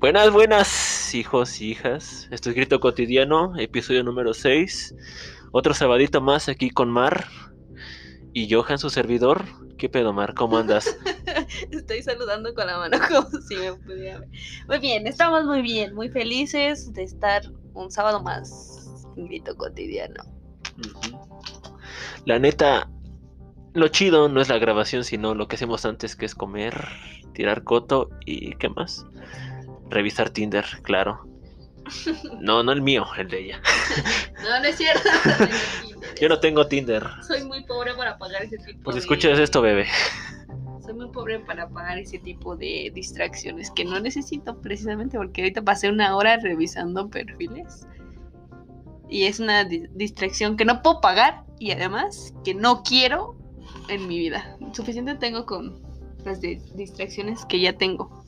Buenas, buenas, hijos y hijas. Esto es Grito Cotidiano, episodio número 6. Otro sabadito más aquí con Mar y Johan, su servidor. ¿Qué pedo, Mar? ¿Cómo andas? Estoy saludando con la mano como si me pudiera ver. Muy bien, estamos muy bien, muy felices de estar un sábado más en Grito Cotidiano. La neta, lo chido no es la grabación, sino lo que hacemos antes, que es comer, tirar coto y ¿qué más? Revisar Tinder, claro. No, no el mío, el de ella. No, no es cierto. Yo no tengo Tinder. Soy muy pobre para pagar ese tipo Pues de... escuchas esto, bebé. Soy muy pobre para pagar ese tipo de distracciones que no necesito precisamente porque ahorita pasé una hora revisando perfiles. Y es una di- distracción que no puedo pagar y además que no quiero en mi vida. Suficiente tengo con las distracciones que ya tengo.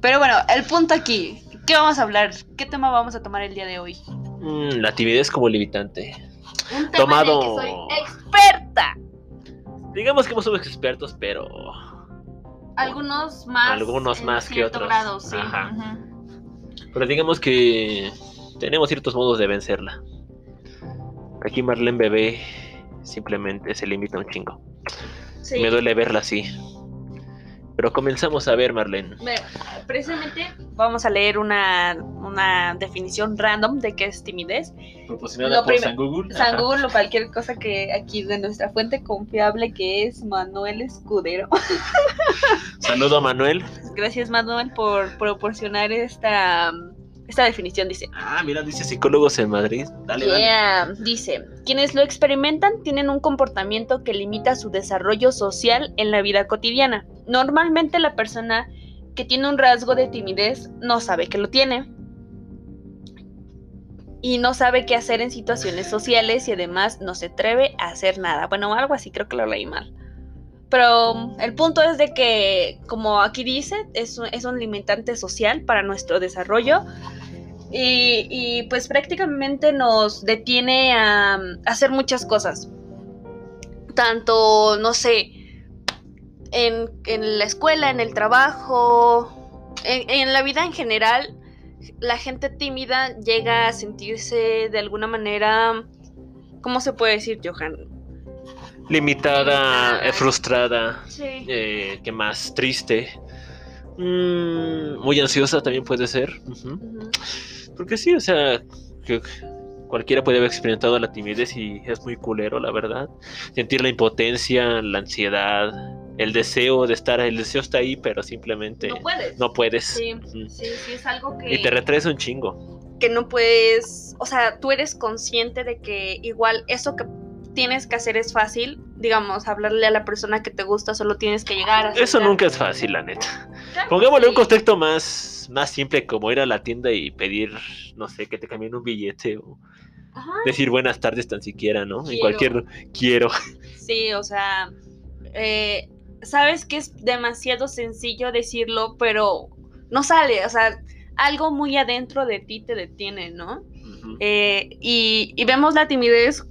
Pero bueno, el punto aquí, ¿qué vamos a hablar? ¿Qué tema vamos a tomar el día de hoy? Mm, la timidez como limitante. Un tema Tomado. en el que soy experta. Digamos que no somos expertos, pero Algunos más. Algunos más que cierto otros. grado, sí. Ajá. Pero digamos que tenemos ciertos modos de vencerla. Aquí Marlene Bebé simplemente se limita un chingo. Sí. Me duele verla así. Pero comenzamos a ver, Marlene. Bueno, precisamente vamos a leer una, una definición random de qué es timidez. Proporcionada Lo por San Google. San Ajá. Google o cualquier cosa que aquí de nuestra fuente confiable que es Manuel Escudero. Saludo a Manuel. Gracias Manuel por proporcionar esta, esta definición. Dice, Ah, mira, dice psicólogos en Madrid. Dale, dale. Dice, quienes lo experimentan tienen un comportamiento que limita su desarrollo social en la vida cotidiana. Normalmente la persona que tiene un rasgo de timidez no sabe que lo tiene. Y no sabe qué hacer en situaciones sociales y además no se atreve a hacer nada. Bueno, algo así, creo que lo leí mal. Pero el punto es de que, como aquí dice, es es un limitante social para nuestro desarrollo y, y, pues prácticamente nos detiene a, hacer muchas cosas. Tanto, no sé, en, en la escuela, en el trabajo, en la vida en general, la gente tímida llega a sentirse de alguna manera, ¿cómo se puede decir, Johan? Limitada, Limitada. eh, frustrada. Sí. Eh, ¿Qué más? Triste. Mm, muy ansiosa también puede ser. Porque sí, o sea, que cualquiera puede haber experimentado la timidez y es muy culero, la verdad. Sentir la impotencia, la ansiedad, el deseo de estar, el deseo está ahí, pero simplemente No puedes. no puedes. Sí, sí, sí, es algo que... Y te retrasa un chingo. que no puedes, o sea, tú eres consciente de que igual eso que tienes que hacer es fácil, digamos, hablarle a la persona que te gusta, solo tienes que llegar a Eso nunca es fácil, la neta. Claro, Pongámosle un sí. contexto más, más simple, como ir a la tienda y pedir, no sé, que te cambien un billete o Ajá, decir buenas tardes tan siquiera, ¿no? En cualquier quiero. sí, o sea, eh, sabes que es demasiado sencillo decirlo, pero no sale, o sea, algo muy adentro de ti te detiene, ¿no? Eh, y, y vemos la timidez,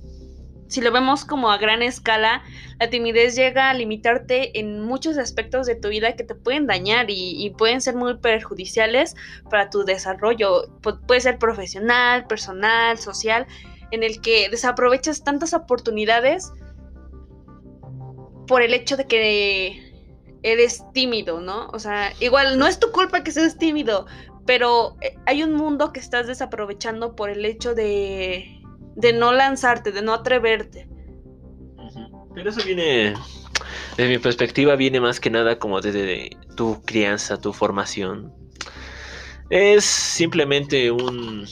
si lo vemos como a gran escala, la timidez llega a limitarte en muchos aspectos de tu vida que te pueden dañar y, pueden ser muy perjudiciales para tu desarrollo. Pu- puede ser profesional, personal, social, en el que desaprovechas tantas oportunidades por el hecho de que eres tímido, ¿no? O sea, igual no es tu culpa que seas tímido, pero eh, hay un mundo que estás desaprovechando por el hecho de, de no lanzarte, de no atreverte. Pero eso viene, desde mi perspectiva, viene más que nada como desde tu crianza, tu formación. Es simplemente un,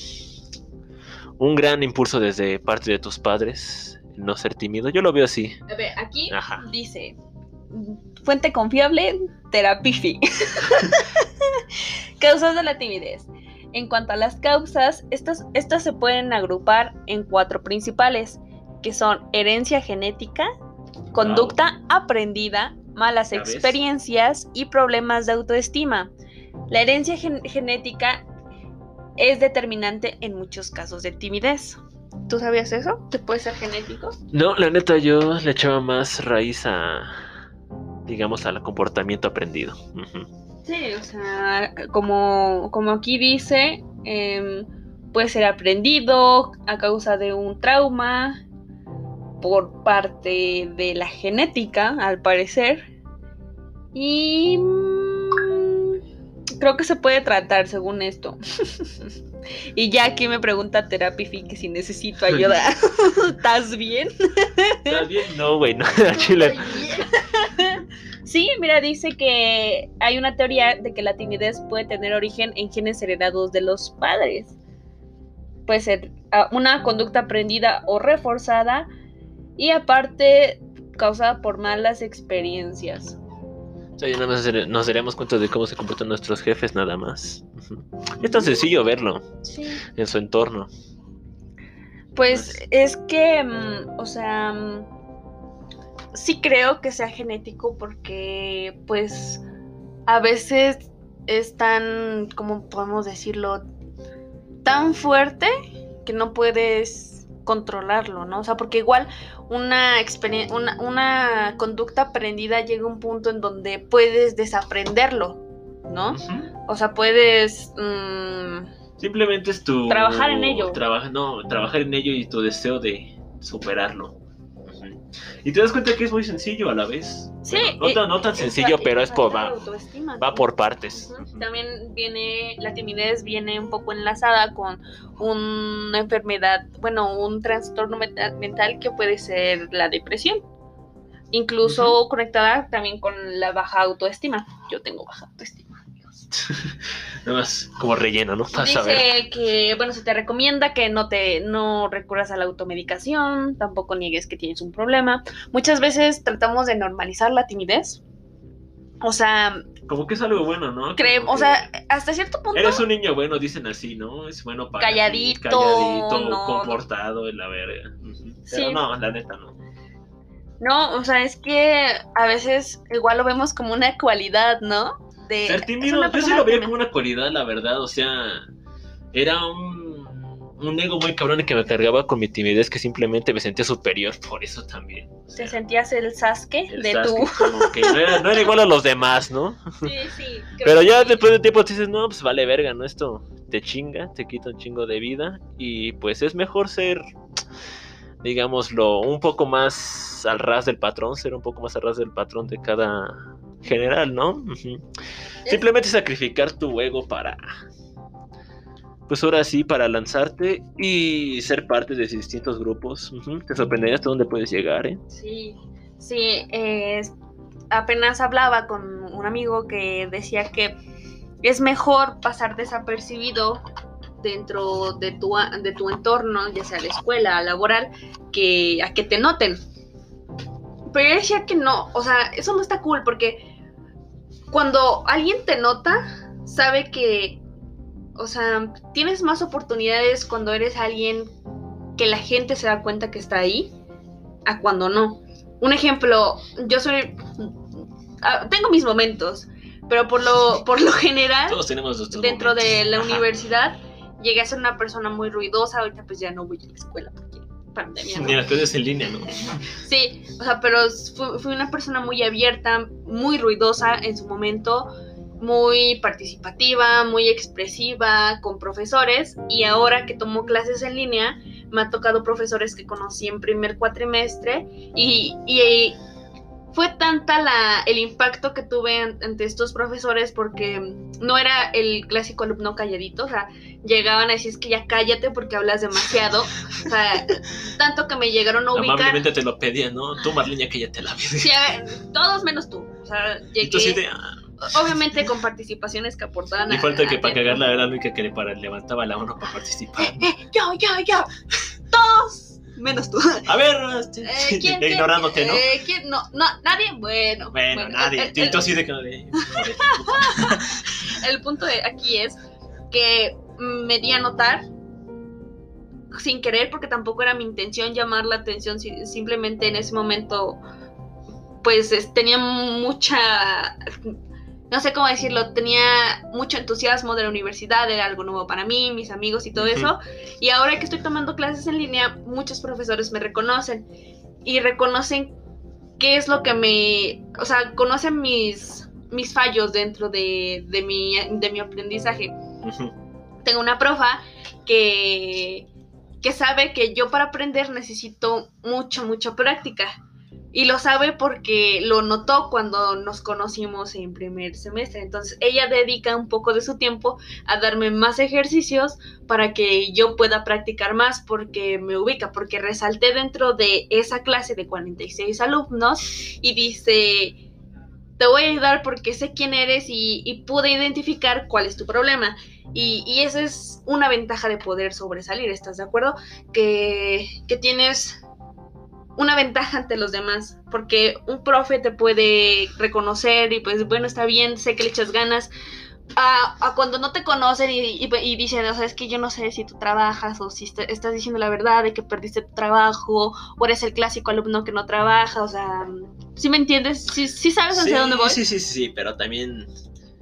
un gran impulso desde parte de tus padres, no ser tímido. Yo lo veo así. A ver, aquí Ajá. dice, fuente confiable, Terapifi. causas de la timidez. En cuanto a las causas, estas, estas se pueden agrupar en cuatro principales, que son herencia genética, conducta aprendida, malas experiencias y problemas de autoestima. La herencia gen- genética es determinante en muchos casos de timidez. ¿Tú sabías eso? ¿Que puede ser genético? No, la neta, yo le echaba más raíz a, digamos, al comportamiento aprendido. Ujú. Sí, o sea, como, como aquí dice, em, puede ser aprendido a causa de un trauma por parte de la genética, al parecer. Y mm, creo que se puede tratar según esto. y ya aquí me pregunta Therapy que si necesito ayuda. ¿Estás bien? ¿Estás bien? No, güey, no, chile. Sí, mira, dice que hay una teoría de que la timidez puede tener origen en genes heredados de los padres. Puede ser ah, una conducta aprendida o reforzada y aparte causada por malas experiencias. Ya nada más nos daríamos cuenta de cómo se comportan nuestros jefes nada más. Es tan sencillo verlo en su entorno. Pues es que, mm, o sea, mm, sí creo que sea genético porque pues a veces es tan, ¿cómo podemos decirlo? Tan fuerte que no puedes controlarlo, ¿no? O sea, porque igual una, una, una conducta aprendida llega a un punto en donde puedes desaprenderlo, ¿no? O sea, puedes... Mm, Simplemente es tu... Trabajar en ello. Trabaja, no, trabajar en ello y tu deseo de superarlo. Y te das cuenta que es muy sencillo a la vez. Sí. no, tan sencillo, pero es por, va, va por partes. También viene, la timidez viene un poco enlazada con una enfermedad, bueno, un trastorno mental que puede ser la depresión. Incluso conectada también con la baja autoestima. Yo tengo baja autoestima. Nada más como relleno, ¿no? Dice que, bueno, se te recomienda que no te no recurras a la automedicación, tampoco niegues que tienes un problema. Muchas veces tratamos de normalizar la timidez. O sea, como que es algo bueno, ¿no? Creemos, o sea, hasta cierto punto. Eres un niño bueno, dicen así, ¿no? Es bueno para. Calladito. calladito, comportado, en la verga. Pero no, la neta no. No, o sea, es que a veces igual lo vemos como una cualidad, ¿no? Ser tímido, yo sí lo veía como una cualidad, la verdad, o sea, era un, un ego muy cabrón que me cargaba con mi timidez que simplemente me sentía superior por eso también. ¿Te sentías el Sasuke de no era, no era, igual a los demás, ¿no? Sí, sí. Pero ya después de tiempo te dices, no, pues vale verga, ¿no? Esto te chinga, te quita un chingo de vida y pues es mejor ser digámoslo, un poco más al ras del patrón, ser un poco más al ras del patrón de cada general, ¿no? Simplemente sacrificar tu ego para, pues ahora sí, para lanzarte y ser parte de distintos grupos. Te sorprendería hasta dónde puedes llegar, ¿eh? Sí, sí, apenas hablaba con un amigo que decía que es mejor pasar desapercibido dentro de tu, de tu entorno, ya sea la escuela, laboral, que a que te noten. Pero yo decía que no, o sea, eso no está cool porque cuando alguien te nota, sabe que, o sea, tienes más oportunidades cuando eres alguien que la gente se da cuenta que está ahí, a cuando no. Un ejemplo, yo soy, ah, tengo mis momentos, pero por lo, por lo general, Todos tenemos dentro de la universidad, llegué a ser una persona muy ruidosa, ahorita pues ya no voy a la escuela. porque pandemia. Ni las clases en línea, ¿no? Sí, o sea, pero fui, una persona muy abierta, muy ruidosa en su momento, muy participativa, muy expresiva con profesores y ahora que tomo clases en línea me ha tocado profesores que conocí en primer cuatrimestre y, y fue tanta la, el impacto que tuve ante estos profesores porque no era el clásico alumno calladito, o sea, llegaban a decir es que ya cállate porque hablas demasiado, o sea, tanto que me llegaron a ubicar. Amablemente te lo pedían, ¿no? Tú, Marlene, cállate la vida. Sí, a ver, todos menos tú, o sea, llegué... Obviamente con participaciones que aportaban. Y falta que para cagarla era la única que le para, levantaba la mano para participar. Eh, eh, yo, yo, yo. Menos tú. A ver, este, eh, ignorándote, ¿no? Eh, ¿quién? No, no, nadie, bueno. Bueno, nadie. El, Yo así de que El punto de aquí es que me di a notar sin querer, porque tampoco era mi intención llamar la atención, simplemente en ese momento, pues tenía mucha no sé cómo decirlo, tenía mucho entusiasmo de la universidad, era algo nuevo para mí, mis amigos y todo eso. Y ahora que estoy tomando clases en línea, muchos profesores me reconocen y reconocen qué es lo que me, o sea, conocen mis mis fallos dentro de, de, mi, de mi aprendizaje. Tengo una profa que, que sabe que yo para aprender necesito mucha, mucha práctica. Y lo sabe porque lo notó cuando nos conocimos en primer semestre. Entonces ella dedica un poco de su tiempo a darme más ejercicios para que yo pueda practicar más porque me ubica, porque resalté dentro de esa clase de 46 alumnos y dice, te voy a ayudar porque sé quién eres y, pude identificar cuál es tu problema. Y, y, esa es una ventaja de poder sobresalir, ¿estás de acuerdo? Que, que tienes una ventaja ante los demás, porque un profe te puede reconocer y pues bueno, está bien, sé que le echas ganas. A, cuando no te conocen y, y, dicen, o sea, es que yo no sé si tú trabajas o si estás diciendo la verdad de que perdiste tu trabajo o eres el clásico alumno que no trabaja, o sea, ¿sí me entiendes? ¿Sí, sí sabes hacia dónde voy? Sí, sí, sí, sí, pero también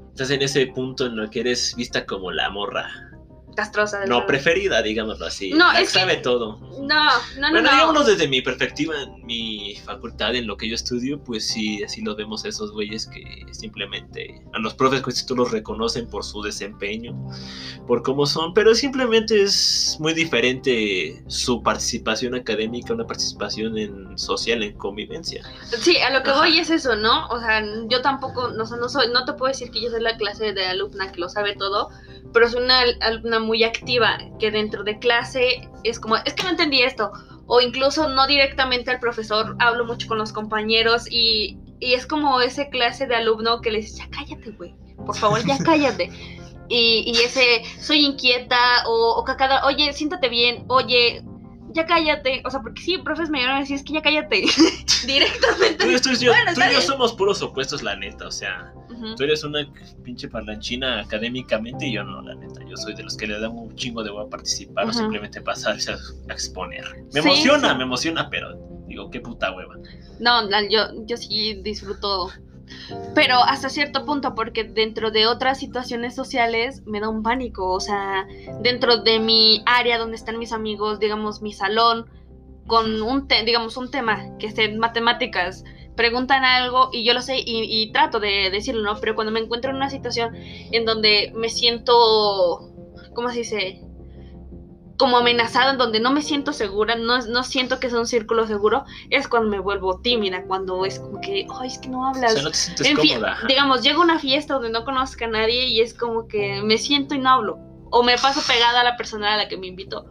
estás en ese punto en el que eres vista como la morra castrosa. no, preferida, digámoslo así. No, es sabe todo. No, no, no. Bueno, digamos desde mi perspectiva, en mi facultad, en lo que yo estudio, pues sí, así lo vemos esos güeyes que simplemente a los profes pues tú los reconocen por su desempeño, por cómo son, pero simplemente es muy diferente su participación académica, una participación en social, en convivencia. Sí, a lo que voy es eso, ¿no? O sea, yo tampoco, no, no soy, no te puedo decir que yo soy la clase de alumna que lo sabe todo, pero es una alumna muy activa que dentro de clase es como, es que no entendí esto, o incluso no directamente al profesor, hablo mucho con los compañeros y, y es como ese clase de alumno que le dice, ya cállate, güey, por favor, ya cállate. Y, y, ese, soy inquieta, o, o cada, oye, siéntate bien, oye, ya cállate. O sea, porque sí, profes me iban a decir, es que ya cállate. Directamente. Tú, yo, tú y yo somos puros opuestos, la neta. O sea, tú eres una pinche parlanchina académicamente y yo no, la neta. Yo soy de los que le dan un chingo de voy a participar o simplemente pasarse a, exponer. Me emociona, me emociona, pero digo, qué puta hueva. No, yo, yo sí disfruto pero hasta cierto punto, porque dentro de otras situaciones sociales me da un pánico, o sea, dentro de mi área donde están mis amigos, digamos mi salón, con un, digamos, un tema que es en matemáticas, preguntan algo y yo lo sé y, trato de decirlo, ¿no? Pero cuando me encuentro en una situación en donde me siento, ¿cómo se dice? Como amenazada, en donde no me siento segura, no, no siento que es un círculo seguro, es cuando me vuelvo tímida, cuando es como que, ay, es que no hablas. en fin, digamos, llego a una fiesta donde no conozco a nadie y es como que me siento y no hablo. O me paso pegada a la persona a la que me invito.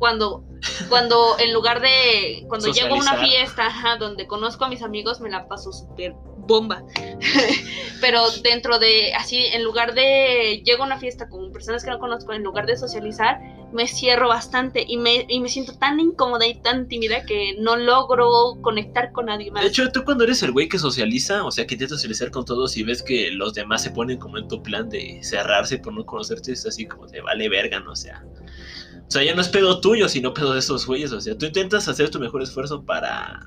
Cuando, cuando en lugar de, cuando llego a una fiesta donde conozco a mis amigos, me la paso súper bomba. Pero dentro de, así, en lugar de, llego a una fiesta con personas que no conozco, en lugar de socializar, me cierro bastante y me, y me siento tan incómoda y tan tímida que no logro conectar con nadie más. De hecho, tú cuando eres el güey que socializa, o sea, que intenta socializar con todos y ves que los demás se ponen como en tu plan de cerrarse por no conocerte, es así como de vale verga, ¿no? O sea, o sea, ya no es pedo tuyo, sino pedo de esos güeyes. O sea, tú intentas hacer tu mejor esfuerzo para,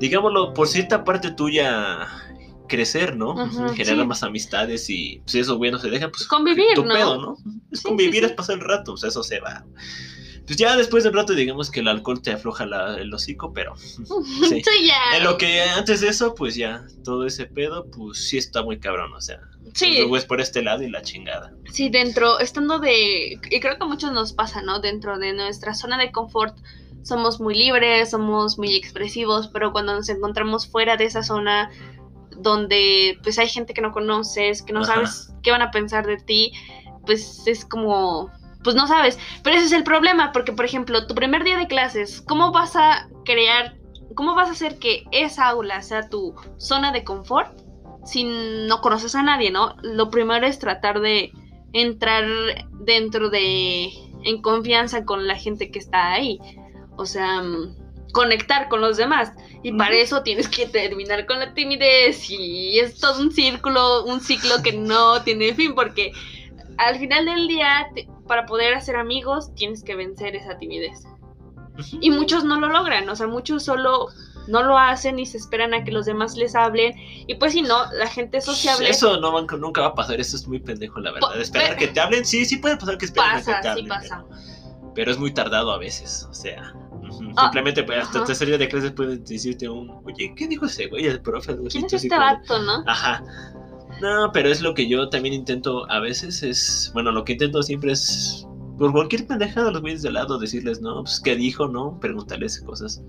digámoslo, por cierta parte tuya crecer, ¿no? Generar más amistades y si esos güey no se dejan, pues convivir, tu ¿no? pedo, ¿no? Es convivir, es pasar el rato, o sea, eso se va. Pues ya después del rato digamos que el alcohol te afloja el hocico, pero sí. ya. En lo que antes de eso, pues ya, todo ese pedo, pues sí está muy cabrón, o sea. Sí. Pues por este lado y la chingada. Sí, dentro, estando de, y creo que a muchos nos pasa, ¿no? Dentro de nuestra zona de confort, somos muy libres, somos muy expresivos, pero cuando nos encontramos fuera de esa zona, donde pues hay gente que no conoces, que no sabes qué van a pensar de ti, pues es como, pues no sabes. Pero ese es el problema, porque por ejemplo, tu primer día de clases, ¿cómo vas a crear, cómo vas a hacer que esa aula sea tu zona de confort si no conoces a nadie, ¿no? Lo primero es tratar de entrar dentro de, en confianza con la gente que está ahí. O sea, conectar con los demás. Y para eso tienes que terminar con la timidez y es todo un círculo, un ciclo que no tiene fin porque al final del día, para poder hacer amigos, tienes que vencer esa timidez. Y muchos no lo logran, o sea, muchos solo no lo hacen y se esperan a que los demás les hablen. Y pues si no, la gente sociable. Eso no, nunca va a pasar, eso es muy pendejo, la verdad. Esperar que te hablen, sí, sí puede pasar que esperen pasa, que te hablen. Sí, pasa. pero es muy tardado a veces, o sea. Ah, Simplemente pues, hasta tercer día de clases pueden decirte un, oye, ¿qué dijo ese güey? El profe, ¿Quién es este vato, no? Ajá. No, pero es lo que yo también intento a veces, es, bueno, lo que intento siempre es, por cualquier pendejada, los güeyes de lado, decirles, no, pues, ¿qué dijo, no? Preguntarles cosas.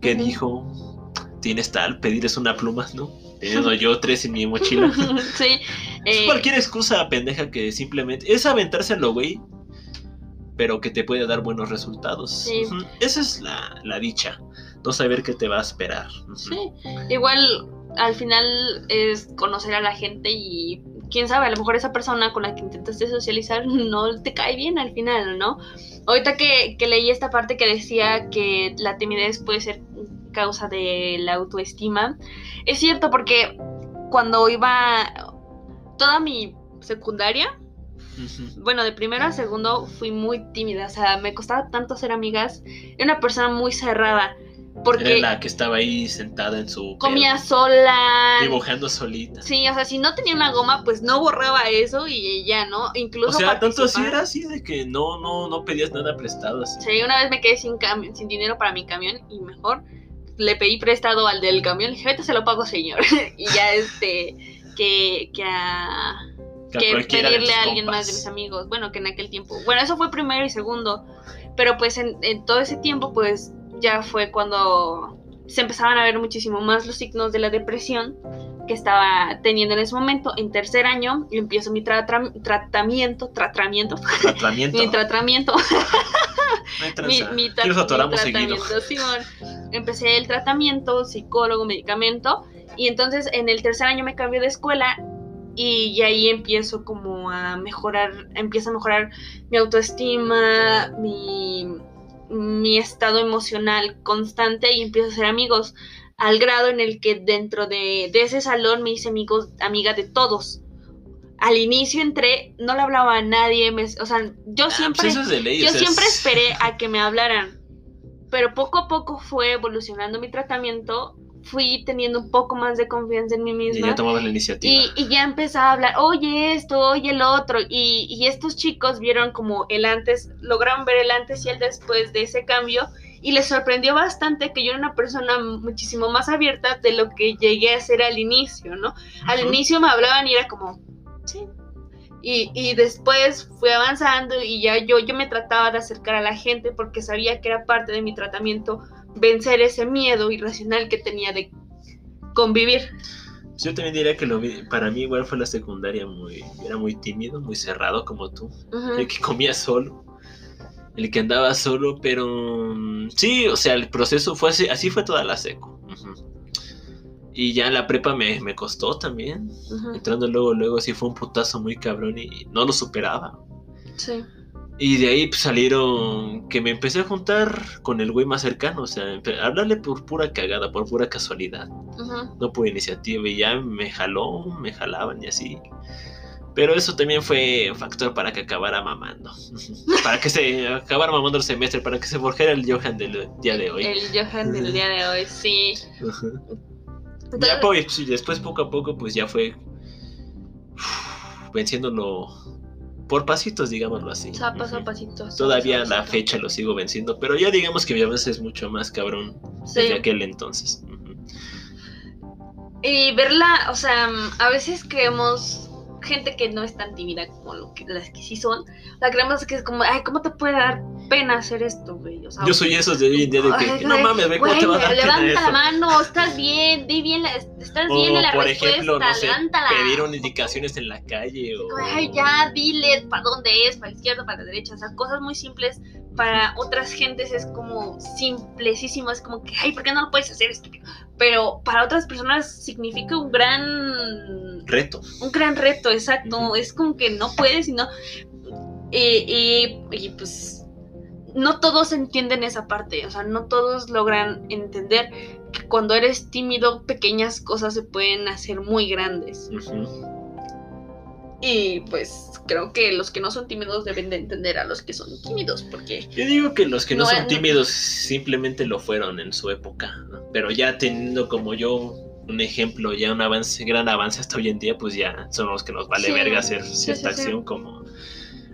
¿Qué Ujú. dijo? ¿Tienes tal? Pedirles una pluma, ¿no? Teniendo yo tres en mi mochila. sí. Es eh, cualquier excusa pendeja que simplemente es aventárselo, güey, pero que te puede dar buenos resultados. Sí. Esa es la, la dicha, no saber qué te va a esperar. Sí, igual al final es conocer a la gente y quién sabe, a lo mejor esa persona con la que intentaste socializar no te cae bien al final, ¿no? Ahorita que, que leí esta parte que decía que la timidez puede ser causa de la autoestima, es cierto porque cuando iba toda mi secundaria, Bueno, de primero a segundo fui muy tímida, o sea, me costaba tanto ser amigas, era una persona muy cerrada, porque Era la que estaba ahí sentada en su comía pedo, sola, dibujando solita. Sí, o sea, si no tenía una goma, pues no borraba eso y ya, ¿no? Incluso O sea, tanto así era así de que no, no, no pedías nada prestado así. Sí, una vez me quedé sin, sin dinero para mi camión y mejor le pedí prestado al del camión. Le dije, ahorita se lo pago, señor. y ya, este, que, que a, Que pedirle a alguien más compas. de mis amigos. Bueno, que en aquel tiempo. Bueno, eso fue primero y segundo. Pero pues en, en todo ese tiempo, pues ya fue cuando se empezaban a ver muchísimo más los signos de la depresión que estaba teniendo en ese momento. En tercer año empiezo mi tratra- tratamiento, tratamiento, Tratamiento. mi tratamiento, mi, mi tra- mi tratamiento, Simón. Empecé el tratamiento, psicólogo, medicamento, y entonces en el tercer año me cambié de escuela y, y ahí empiezo como a mejorar, empieza a mejorar mi autoestima, mi, mi estado emocional constante y empiezo a ser amigos al grado en el que dentro de, de ese salón me hice amigos, amiga de todos. Al inicio entré, no le hablaba a nadie, me- o sea, yo Ah, siempre... pues es ley. Yo siempre es- esperé a que me hablaran, pero poco a poco fue evolucionando mi tratamiento, fui teniendo un poco más de confianza en mí Y misma ya tomabas la iniciativa. y, y ya empezaba a hablar, oye esto, oye el otro, y, y estos chicos vieron como el antes, lograron ver el antes y el después de ese cambio, y les sorprendió bastante que yo era una persona muchísimo más abierta de lo que llegué a ser al inicio, ¿no? Al Ujú. inicio me hablaban y era como, sí. Y, y después fui avanzando y ya yo, yo me trataba de acercar a la gente porque sabía que era parte de mi tratamiento vencer ese miedo irracional que tenía de convivir. Yo también diría que lo vi- para mí igual fue la secundaria muy, era muy tímido, muy cerrado como tú. El que comía solo, el que andaba solo, pero mm, sí, o sea, el proceso fue así, así fue toda la seco. Y ya la prepa me, me costó también. Entrando luego, luego sí fue un putazo muy cabrón y no lo superaba. Sí. Y de ahí pues, salieron que me empecé a juntar con el güey más cercano, o sea, hablarle por pura cagada, por pura casualidad, no por iniciativa. Y ya me jaló, me jalaban y así. Pero eso también fue factor para que acabara mamando. para que se acabara mamando el semestre, para que se forjara el Johan del día de hoy. El Johan del día de hoy, sí. Entonces, Ya pues, después poco a poco pues ya fue venciéndolo por pasitos, digámoslo así. o sea, paso a Ujú. pasito. Todavía a paso a la fecha lo sigo venciendo, pero ya digamos que mi avance es mucho más cabrón desde Sí. aquel entonces. Y verla, o sea, a veces creemos gente que no es tan tímida como lo que, las que sí son, la creemos que es como, ay, ¿cómo te puede dar pena hacer esto, güey? O sea, Yo soy esos de hoy en día de que, Ay, no mames, güey, ¿cómo te va a dar pena levanta la mano, estás bien, di bien, la, estás O, bien en la por respuesta, ejemplo, no sé, levántala. indicaciones en la calle o... Ay, ya, dile para dónde es, para la izquierda, para la derecha, o sea, cosas muy simples para otras gentes es como simplesísimo, es como que, ay, ¿por qué no lo puedes hacer, estúpido? Pero para otras personas significa un gran Reto. un gran reto, exacto. Es como que no puedes y no. Y, pues no todos entienden esa parte, o sea, no todos logran entender que cuando eres tímido pequeñas cosas se pueden hacer muy grandes. Ujú. Y pues creo que los que no son tímidos deben de entender a los que son tímidos, porque Yo digo que los que no, No, son tímidos simplemente lo fueron en su época, ¿no? pero ya teniendo como yo un ejemplo, ya un avance, gran avance hasta hoy en día, pues ya son los que nos vale Sí, verga hacer cierta sí, sí. acción como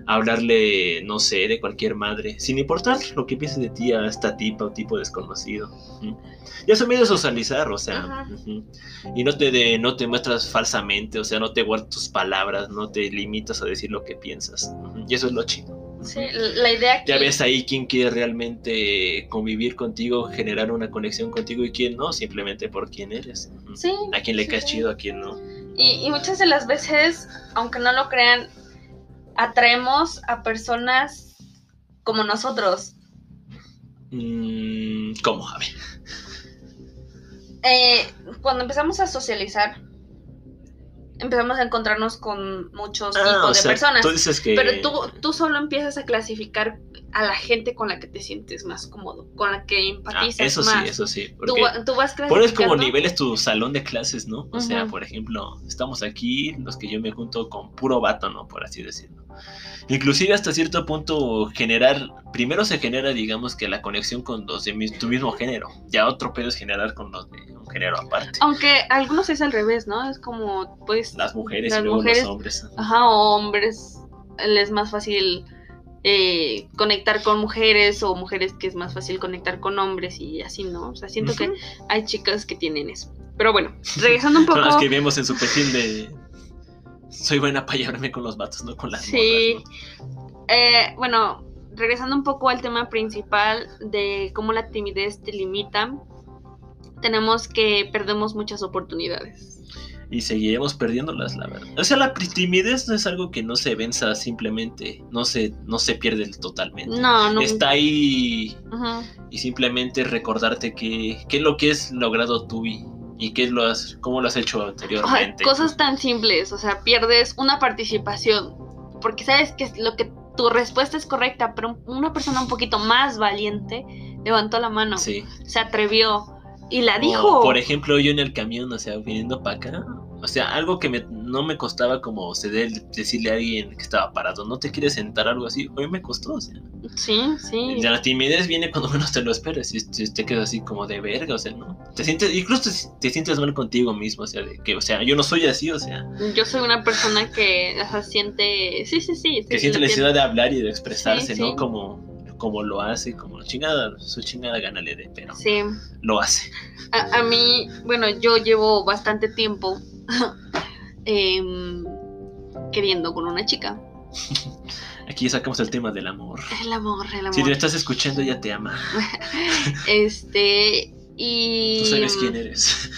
hablarle, no sé, de cualquier madre, sin importar lo que pienses de ti a esta tipa o tipo desconocido. Ujú. Y eso me de socializar, o sea, y no te, de- no te muestras falsamente, o sea, no te guardas tus palabras, no te limitas a decir lo que piensas. Y eso es lo chido. Sí, la idea aquí. Ya ves ahí quién quiere realmente convivir contigo, generar una conexión contigo y quién no, simplemente por quién eres. Sí. A quién le sí, caes chido, a quién no. Y, y muchas de las veces, aunque no lo crean, atraemos a personas como nosotros. Mm, ¿Cómo? A ver. Eh, cuando empezamos a socializar, empezamos a encontrarnos con muchos Ah, tipos de sea, personas. Tú dices que. Pero tú, tú solo empiezas a clasificar a la gente con la que te sientes más cómodo, con la que Ah, empatizas eso sí, eso sí. Tú, tú vas pones como clasificando. niveles tu salón de clases, ¿no? O sea, por ejemplo, estamos aquí, los que yo me junto con puro vato, ¿no? Por así decirlo. Inclusive hasta cierto punto generar, primero se genera, digamos que la conexión con los de mi- tu mismo género. Ya otro pedo es generar con los de género aparte. Aunque algunos es al revés, ¿no? Es como, pues, Las mujeres las y luego mujeres- los hombres. ajá, hombres, les es más fácil eh, conectar con mujeres o mujeres que es más fácil conectar con hombres y así, ¿no? O sea, siento que hay chicas que tienen eso. Pero bueno, regresando un poco... Son las que vemos en su perfil de. Soy buena para llevarme con los vatos, no con las Sí. morras, ¿no? Eh, bueno, regresando un poco al tema principal de cómo la timidez te limita, tenemos que perdemos muchas oportunidades. Y seguiremos perdiéndolas, la verdad. O sea, la timidez no es algo que no se venza simplemente, no se, no se pierde totalmente. No, no. Está ahí Ujú. y simplemente recordarte que, qué es lo que has logrado tú y, y qué lo has, cómo lo has hecho Ay, anteriormente. cosas tan simples, o sea, pierdes una participación porque sabes que lo que tu respuesta es correcta, pero una persona un poquito más valiente levantó la mano, Sí. se atrevió y la O, dijo. por ejemplo, yo en el camión, o sea, viniendo para acá, o sea, algo que me- no me costaba como ceder, decirle a alguien que estaba parado, no te quieres sentar, algo así, hoy me costó, o sea. Sí, sí. Ya La timidez viene cuando menos te lo esperas y te, te quedas así como de verga, o sea, ¿no? Te sientes, incluso te, te sientes mal contigo mismo, o sea, de que, o sea, yo no soy así, o sea, Yo soy una persona que o sea, siente. Sí, sí, sí. que siente la necesidad de hablar y de expresarse, Sí, ¿no? Como, como lo hace, como chingada, su chingada gana le dé, pero Sí. lo hace. A, a mí, bueno, yo llevo bastante tiempo em, queriendo con una chica. Aquí sacamos el tema del amor. El amor, el amor. Si te estás escuchando, ella te ama. Este. Y. Tú sabes quién eres.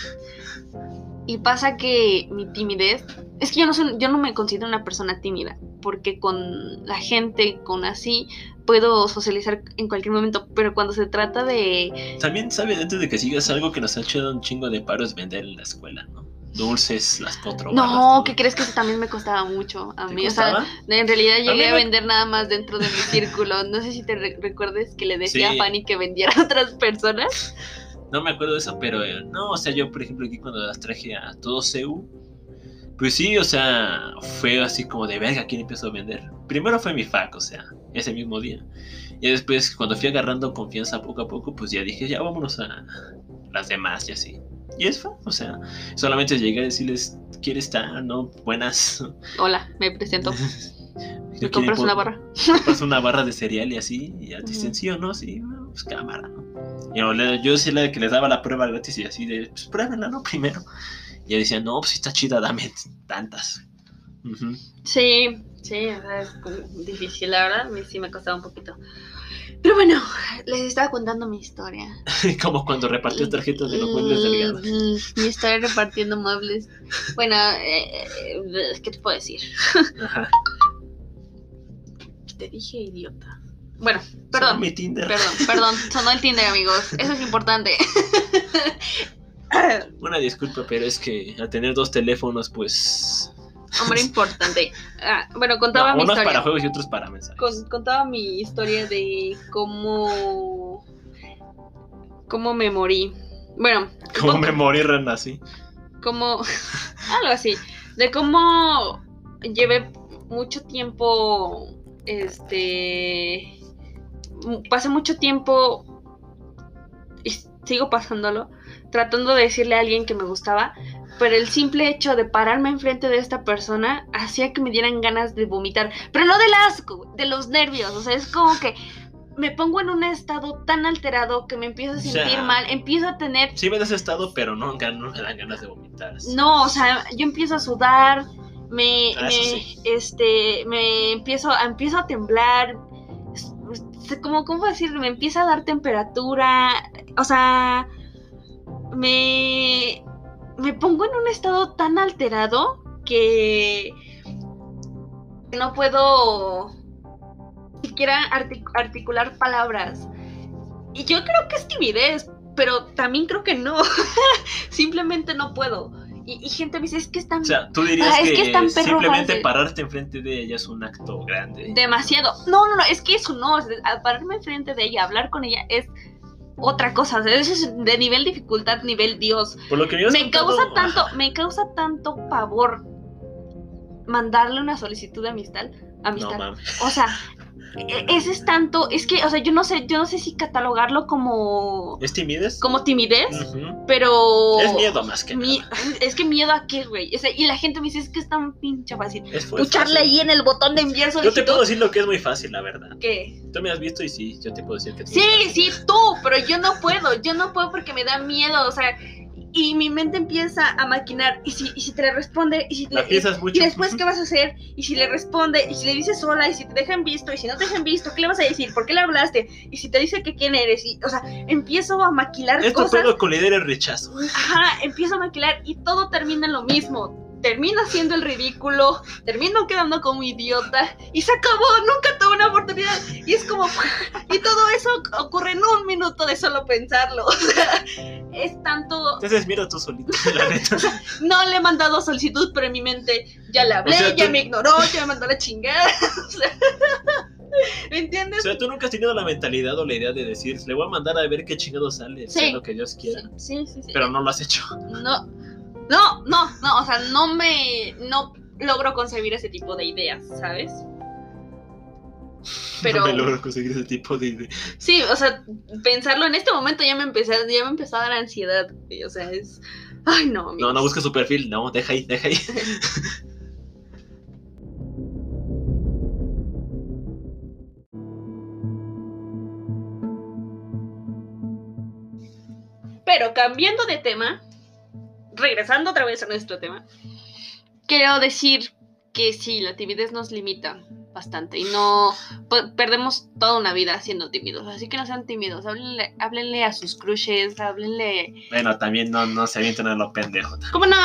Y pasa que mi timidez. Es que yo no soy, yo no me considero una persona tímida. Porque con la gente, con así, puedo socializar en cualquier momento. Pero cuando se trata de. También sabes, antes de que sigas algo que nos ha hecho un chingo de paro es vender en la escuela, ¿no? Dulces, las potro. No, ¿qué crees que eso también me costaba mucho a mí? O sea, en realidad llegué a, me- vender nada más dentro de mi círculo. No sé si te re- recuerdes que le decía Sí. a Fanny que vendiera a otras personas. No me acuerdo de eso, pero eh, no, o sea, yo por ejemplo aquí cuando las traje a todo CEU, pues sí, o sea, fue así como de verga, ¿quién empezó a vender? Primero fue mi FAC, o sea, ese mismo día. Y después, cuando fui agarrando confianza poco a poco, pues ya dije, ya vámonos a las demás y así. Y es o sea, solamente llegué a decirles, ¿quieres estar? ¿No? Buenas. Hola, me presento. ¿Me ¿Me compras una barra? compras una barra de cereal y así, y ya te dicen sí o no, sí, pues cámara, ¿no? Y yo, yo sí la que les daba la prueba gratis y así de, pues pruébenla, ¿no? Primero. Y ella decía, no, pues sí está chida, dame tantas. Ujú. Sí, sí, o sea, es difícil, la verdad. A mí sí me costaba un poquito. Pero bueno, les estaba contando mi historia. Como cuando repartió tarjetas de los muebles delgados. Mi historia repartiendo muebles. Bueno, eh, eh, ¿qué te puedo decir? Ajá. Te dije idiota. Bueno, Sonó perdón. mi Tinder. Perdón, perdón, sonó el Tinder, amigos. Eso es importante. Una disculpa, pero es que al tener dos teléfonos, pues. Hombre importante. Ah, bueno, contaba No, mi unos historia. para juegos y otros para mensajes. Con- contaba mi historia de cómo. cómo me morí. Bueno, pon- me morí renací. como. algo así. De cómo llevé mucho tiempo. Este. Pasé mucho tiempo. Y sigo pasándolo. Tratando de decirle a alguien que me gustaba, pero el simple hecho de pararme enfrente de esta persona hacía que me dieran ganas de vomitar, pero no del asco, de los nervios, o sea, es como que me pongo en un estado tan alterado que me empiezo a O sentir sea, mal, empiezo a tener Sí me das estado, pero no, no me dan ganas de vomitar. no, o sea, yo empiezo a sudar, me, Ah, me, sí. este, me empiezo, empiezo a temblar, como, ¿cómo decir? Me empieza a dar temperatura, o sea, me, me pongo en un estado tan alterado que no puedo siquiera artic- articular palabras. Y yo creo que es timidez, pero también creo que no. Simplemente no puedo. Y, y gente me dice, es que están O sea, tú dirías Ah, es que, perro simplemente fácil. pararte enfrente de ella es un acto grande. demasiado. No, no, no, es que eso no. es pararme enfrente de ella, hablar con ella es otra cosa. Eso es de nivel dificultad, nivel Dios. Por lo que me, contado- causa tanto, me causa tanto pavor mandarle una solicitud de amistad. Amistad. O sea, ese es tanto, es que, o sea, yo no sé, yo no sé si catalogarlo como ¿Es timidez? como timidez, pero Es miedo más que Mi- nada. es que miedo a qué, güey. O sea, y la gente me dice, es que es tan pinche fácil. Es muy Pucharle fácil. ahí en el botón de enviar Yo te puedo decir lo que es muy fácil, la verdad. ¿Qué? Tú me has visto y sí, yo te puedo decir que Sí, sí, tú, pero yo no puedo, yo no puedo porque me da miedo, o sea, y mi mente empieza a maquinar, y si, y si te le responde, y si La le, y, y después qué vas a hacer, y si le responde, y si le dices sola, y si te dejan visto, y si no te dejan visto, ¿qué le vas a decir? ¿Por qué le hablaste? Y si te dice que quién eres, y, o sea, empiezo a maquilar Esto cosas. puedo colidar el rechazo. Ajá, empiezo a maquilar y todo termina en lo mismo. Termino haciendo el ridículo, termino quedando como idiota y se acabó, nunca tuve una oportunidad. Y es como, y todo eso ocurre en un minuto de solo pensarlo. O sea, es tanto, Entonces mira tú solito, la neta. no le he mandado solicitud, pero en mi mente ya le hablé, O sea, ya tú- me ignoró, ya me mandó la chingada. O sea, ¿Me O entiendes? sea, tú nunca has tenido la mentalidad o la idea de decir, le voy a mandar a ver qué chingado sale, Sí. sea lo que Dios quiera. Sí, sí, sí. Pero no lo has hecho. No, no, no, no, o sea, no me, no logro concebir ese tipo de ideas, ¿sabes? Pero, No me logro conseguir ese tipo de idea. sí, o sea, pensarlo en este momento ya me empecé, ya me empezó a dar ansiedad, o sea, es, ay no, No, amigos. no busca su perfil, no, deja ahí, deja ahí. Pero cambiando de tema, regresando otra vez a nuestro tema, quiero decir que sí, la timidez nos limita bastante y no pe- perdemos toda una vida siendo tímidos. Así que no sean tímidos, háblenle, háblenle a sus crushes, háblenle. Bueno, también no, no se avienten a lo pendejo. ¿Cómo no?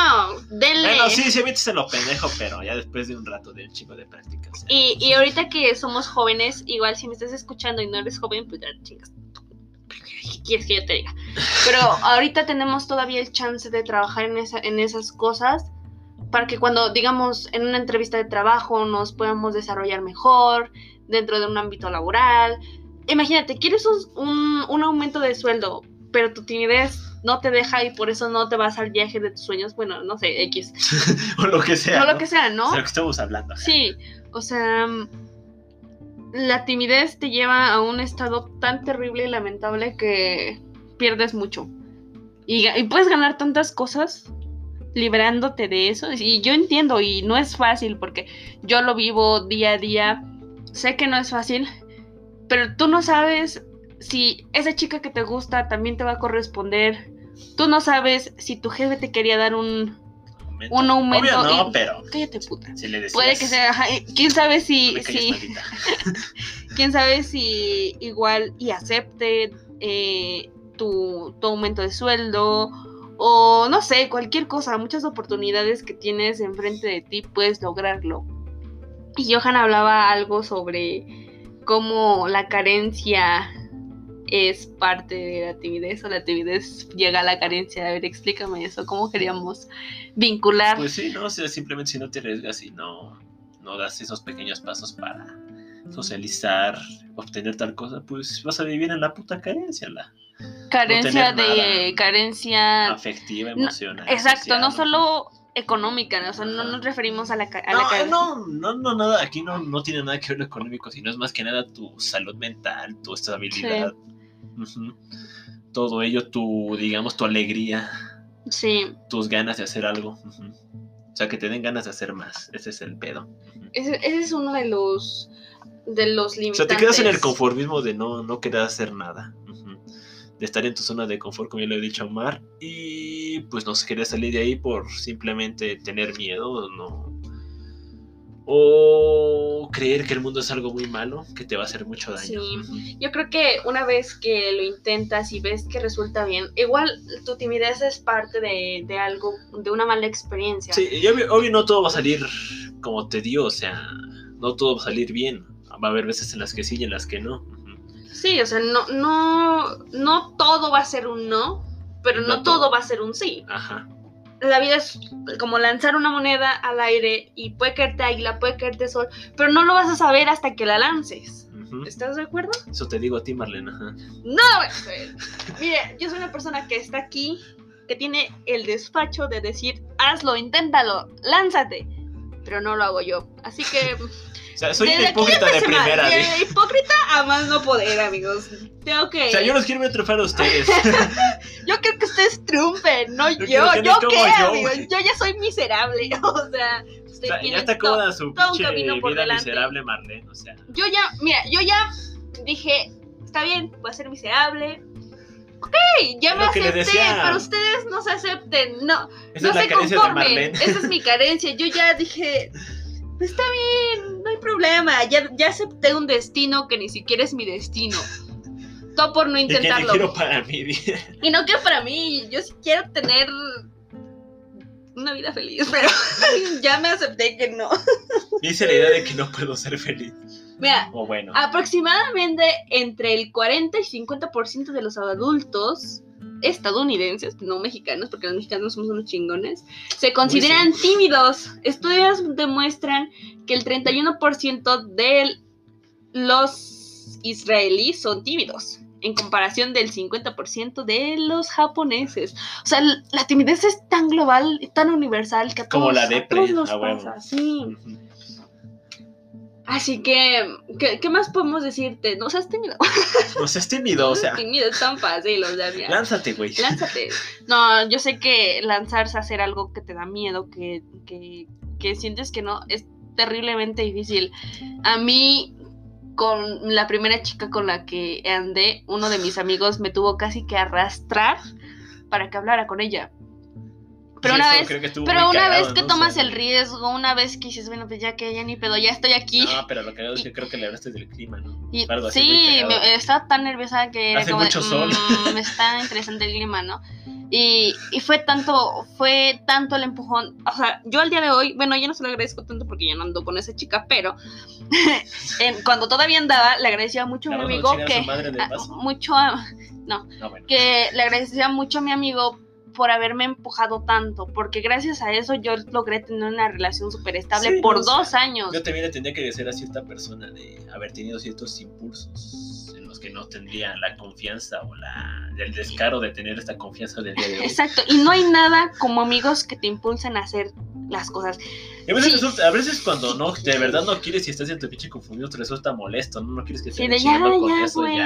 Denle. Bueno, sí, se avientes a lo pendejo, pero ya después de un rato de un chico de práctica. o sea. Y, y ahorita que somos jóvenes, igual si me estás escuchando y no eres joven, pues ya chingas. ¿Qué quieres que yo te diga? Pero ahorita tenemos todavía el chance de trabajar en, esa, en esas cosas para que cuando, digamos, en una entrevista de trabajo nos podamos desarrollar mejor dentro de un ámbito laboral. Imagínate, quieres un, un, un aumento de sueldo, pero tu timidez no te deja y por eso no te vas al viaje de tus sueños. Bueno, no sé, X. o lo que sea. No lo que sea, ¿no? O sea, lo que estamos hablando. Sí, o sea, la timidez te lleva a un estado tan terrible y lamentable que pierdes mucho. Y, puedes ganar tantas cosas liberándote de eso. Y yo entiendo, y no es fácil porque yo lo vivo día a día. Sé que no es fácil, pero tú no sabes si esa chica que te gusta también te va a corresponder. Tú no sabes si tu jefe te quería dar un... Aumento. Un aumento Obvio no, y- pero Cállate, puta. si le decías... Puede que sea, ajá, y quién sabe "No si, me calles, si maldita". quién sabe si igual y acepte eh, tu, tu aumento de sueldo o no sé, cualquier cosa, muchas oportunidades que tienes enfrente de ti puedes lograrlo. Y Johan hablaba algo sobre cómo la carencia es parte de la timidez o la timidez llega a la carencia. A ver, explícame eso, cómo queríamos vincular. Pues sí, no, o sea, simplemente si no te arriesgas y no, no das esos pequeños pasos para socializar, obtener tal cosa, pues vas a vivir en la puta carencia, la carencia de carencia afectiva, No, emocional. Exacto, no solo económica, o sea, no nos referimos a la, a la No, ca- no, no, no, nada, aquí no, no tiene nada que ver lo económico, sino es más que nada tu salud mental, tu estabilidad. Todo ello, tu, digamos, tu alegría, Sí, tus ganas de hacer algo. O sea, que te den ganas de hacer más. Ese es el pedo. Ese, ese es uno de los de los O sea, te quedas en el conformismo de no, no querer hacer nada. De estar en tu zona de confort, como ya lo he dicho a Omar. Y pues no se querer salir de ahí por simplemente tener miedo, no. O creer que el mundo es algo muy malo, que te va a hacer mucho daño. Sí. Yo creo que una vez que lo intentas y ves que resulta bien, igual tu timidez es parte de, de algo, de una mala experiencia. Sí, y obvio, obvio no todo va a salir como te dio, o sea, no todo va a salir bien. Va a haber veces en las que sí y en las que no. Sí, o sea, no, no, no todo va a ser un no, pero no, No todo. todo. va a ser un sí. Ajá. La vida es como lanzar una moneda al aire y puede caerte águila, puede caerte sol, pero no lo vas a saber hasta que la lances. ¿Estás de acuerdo? Eso te digo a ti, Marlene. Ajá. No lo voy a. Mire, yo soy una persona que está aquí, que tiene el despacho de decir, hazlo, inténtalo, lánzate. Pero no lo hago yo. Así que. O sea, soy un hipócrita de primera. De hipócrita a más no poder, amigos. Tengo que. O sea, yo los quiero trofear a ustedes. Yo quiero que ustedes triunfen, no yo. Yo, anden qué, yo, amigos. Yo ya soy miserable. O sea, O sea, ya está cómoda su pinche vida miserable, Marlene. O sea, Yo ya, mira, yo ya dije, está bien, voy a ser miserable. Ok, ya me acepté, pero ustedes no se acepten, no, esa no se conformen. Esa es mi carencia. Yo ya dije, está bien, no hay problema. Ya, ya acepté un destino que ni siquiera es mi destino. Todo por no Y que ni intentarlo. quiero para vida. Y no que para mí, yo sí quiero tener una vida feliz, pero ya me acepté que no. Me hice la idea de que no puedo ser feliz. Mira, O bueno. aproximadamente entre el 40 y 50% de los adultos estadounidenses, no mexicanos, porque los mexicanos somos unos chingones, se consideran tímidos. Estudios demuestran que el 31% de los israelíes son tímidos, en comparación del 50% de los japoneses. O sea, la timidez es tan global, tan universal que a Como todos, la a depre, todos nos a pasa. Sí. Así que, ¿qué, qué más podemos decirte? No seas tímido. No seas tímido, o sea, tímido es tan fácil, o sea, mira, lánzate, güey. lánzate. No, yo sé que lanzarse a hacer algo que te da miedo, que, que, que sientes que no, es terriblemente difícil. A mí, con la primera chica con la que andé, uno de mis amigos me tuvo casi que arrastrar para que hablara con ella. Pero una vez, pero una cagado, vez que ¿no? Tomas el riesgo, una vez que dices, bueno, pues ya que ya ni pedo, ya estoy aquí. No, pero lo que es que creo que le hablaste del clima, ¿no? Y- muy sí, cagado. me- estaba tan nerviosa que era Hace como de, mucho sol. "Mm, está interesante el clima, ¿no? Y, y fue tanto, fue tanto el empujón. O sea, yo al día de hoy, bueno, yo no se lo agradezco tanto porque ya no ando con esa chica, pero en- cuando todavía andaba, le agradecía mucho a ¿Le mi a amigo a que su madre de paso? mucho a- No, bueno. que le agradecía mucho a mi amigo por haberme empujado tanto, porque gracias a eso yo logré tener una relación súper estable Sí, por no, o sea, dos años. Yo también le tendría que decir a cierta persona de haber tenido ciertos impulsos en los que no tendría la confianza o la, el descaro de tener esta confianza del día de hoy. Exacto, y no hay nada como amigos que te impulsen a hacer las cosas. A, veces Sí. resulta- a veces cuando no, de verdad no quieres y estás en tu pinche confundido, te resulta molesto, ¿no? No quieres que te Sí, de ya, ya, güey, ya,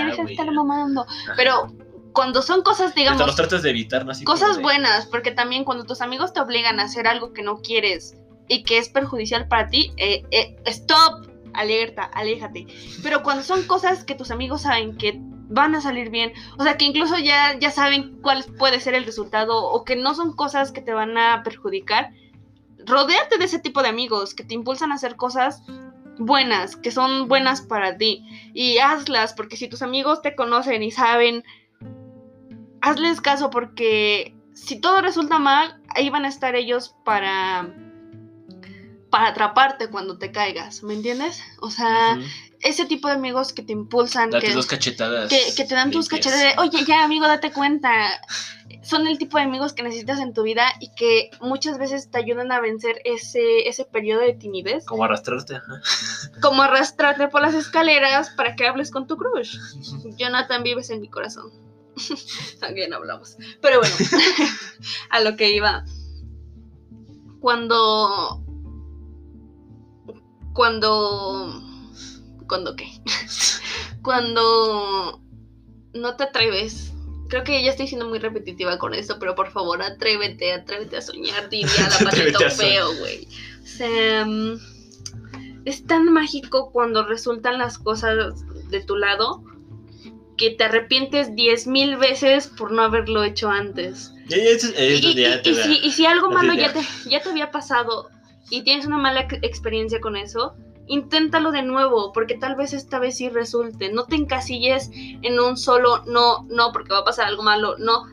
deja de güey, estar ya. mamando. Ajá. Pero cuando son cosas, Hasta digamos, los tratas de evitar, ¿no? Así cosas de- buenas, porque también cuando tus amigos te obligan a hacer algo que no quieres y que es perjudicial para ti, eh, eh, stop, alerta, aléjate. Pero cuando son cosas que tus amigos saben que van a salir bien, o sea, que incluso ya, ya saben cuál puede ser el resultado o que no son cosas que te van a perjudicar, rodéate de ese tipo de amigos que te impulsan a hacer cosas buenas, que son buenas para ti y hazlas, porque si tus amigos te conocen y saben hazles caso porque si todo resulta mal, ahí van a estar ellos para para atraparte cuando te caigas, ¿me entiendes? O sea, ese tipo de amigos que te impulsan, Date que, dos cachetadas. que, que te dan tus cachetes de, oye, ya amigo, date cuenta. Son el tipo de amigos que necesitas en tu vida y que muchas veces te ayudan a vencer ese, ese periodo de timidez, Como arrastrarte, ajá. como arrastrarte por las escaleras para que hables con tu crush. Jonathan, vives en mi corazón. También hablamos. Pero bueno, a lo que iba. Cuando. Cuando. ¿Cuándo qué? Cuando no te atreves creo que ya estoy siendo muy repetitiva con esto, pero por favor, atrévete, atrévete a soñar, diría la patito feo, güey. O sea, mm, es tan mágico cuando resultan las cosas de tu lado que te arrepientes diez mil veces por no haberlo hecho antes. Ya, ya, eso es- es Y, ya y- y si, y si algo malo ya te, ya te había pasado y tienes una mala ex- experiencia con eso, inténtalo de nuevo, porque tal vez esta vez sí resulte. No te encasilles en un solo no, no, porque va a pasar algo malo, no.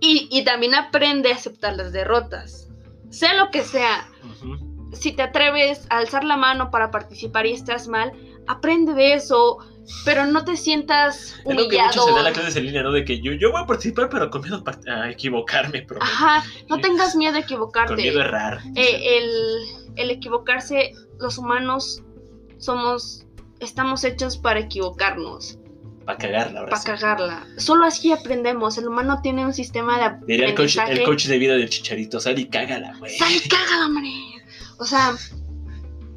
Y, y también aprende a aceptar las derrotas. Sea lo que sea, Ujú. si te atreves a alzar la mano para participar y estás mal, aprende de eso, pero no te sientas Es lo que humillado. mucho se da en la clase en línea, ¿no? De que yo, yo voy a participar, pero con miedo a equivocarme, pero Ajá, no tengas miedo a equivocarte. con miedo a errar. Eh, el, el equivocarse, los humanos somos, estamos hechos para equivocarnos, para cagarla, para sí. cagarla. Solo así aprendemos. El humano tiene un sistema de Diría el coach, aprendizaje. el coach de vida del chicharito, sal y cágala, güey. ¡Sal y cágala, hombre! O sea,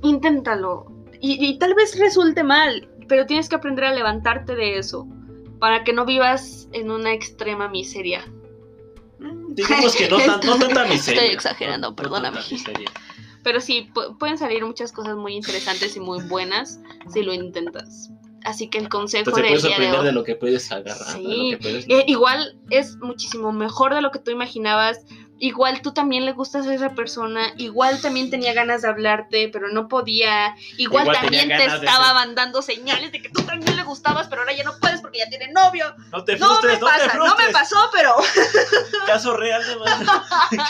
inténtalo. Y, y tal vez resulte mal, pero tienes que aprender a levantarte de eso para que no vivas en una extrema miseria. Mm, Digamos que no, tan, no tanta miseria. Estoy exagerando, No- no perdóname. miseria. Pero sí, pu- pueden salir muchas cosas muy interesantes y muy buenas si lo intentas. Así que el consejo Entonces te del puedes día de hoy... de lo que puedes agarrar, Sí. lo que puedes... Eh, igual es muchísimo mejor de lo que tú imaginabas. Igual tú también le gustas a esa persona. Igual también tenía ganas de hablarte, pero no podía. Igual, también te estaba mandando señales de que tú también le gustabas, pero ahora ya no puedes porque ya tiene novio. No te No frustres, me no, te pasa, no me pasó, pero. Caso real de.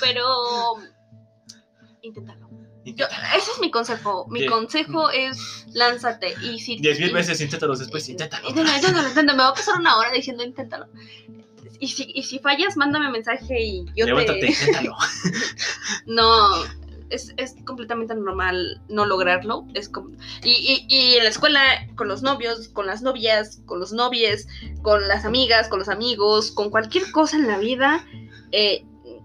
Pero. Inténtalo. Yo- ese es mi consejo. Mi consejo es lánzate. Y si. Diez mil veces inténtalos después, inténtalo. Inténtalo, inténtalo, inténtalo. Me va a pasar una hora diciendo inténtalo. Y si, y si fallas, mándame mensaje y yo Levántate, te. No, es, es completamente normal no lograrlo. Es como, y, y, y en la escuela, con los novios, con las novias, con los novies, con las amigas, con los amigos, con cualquier cosa en la vida, eh,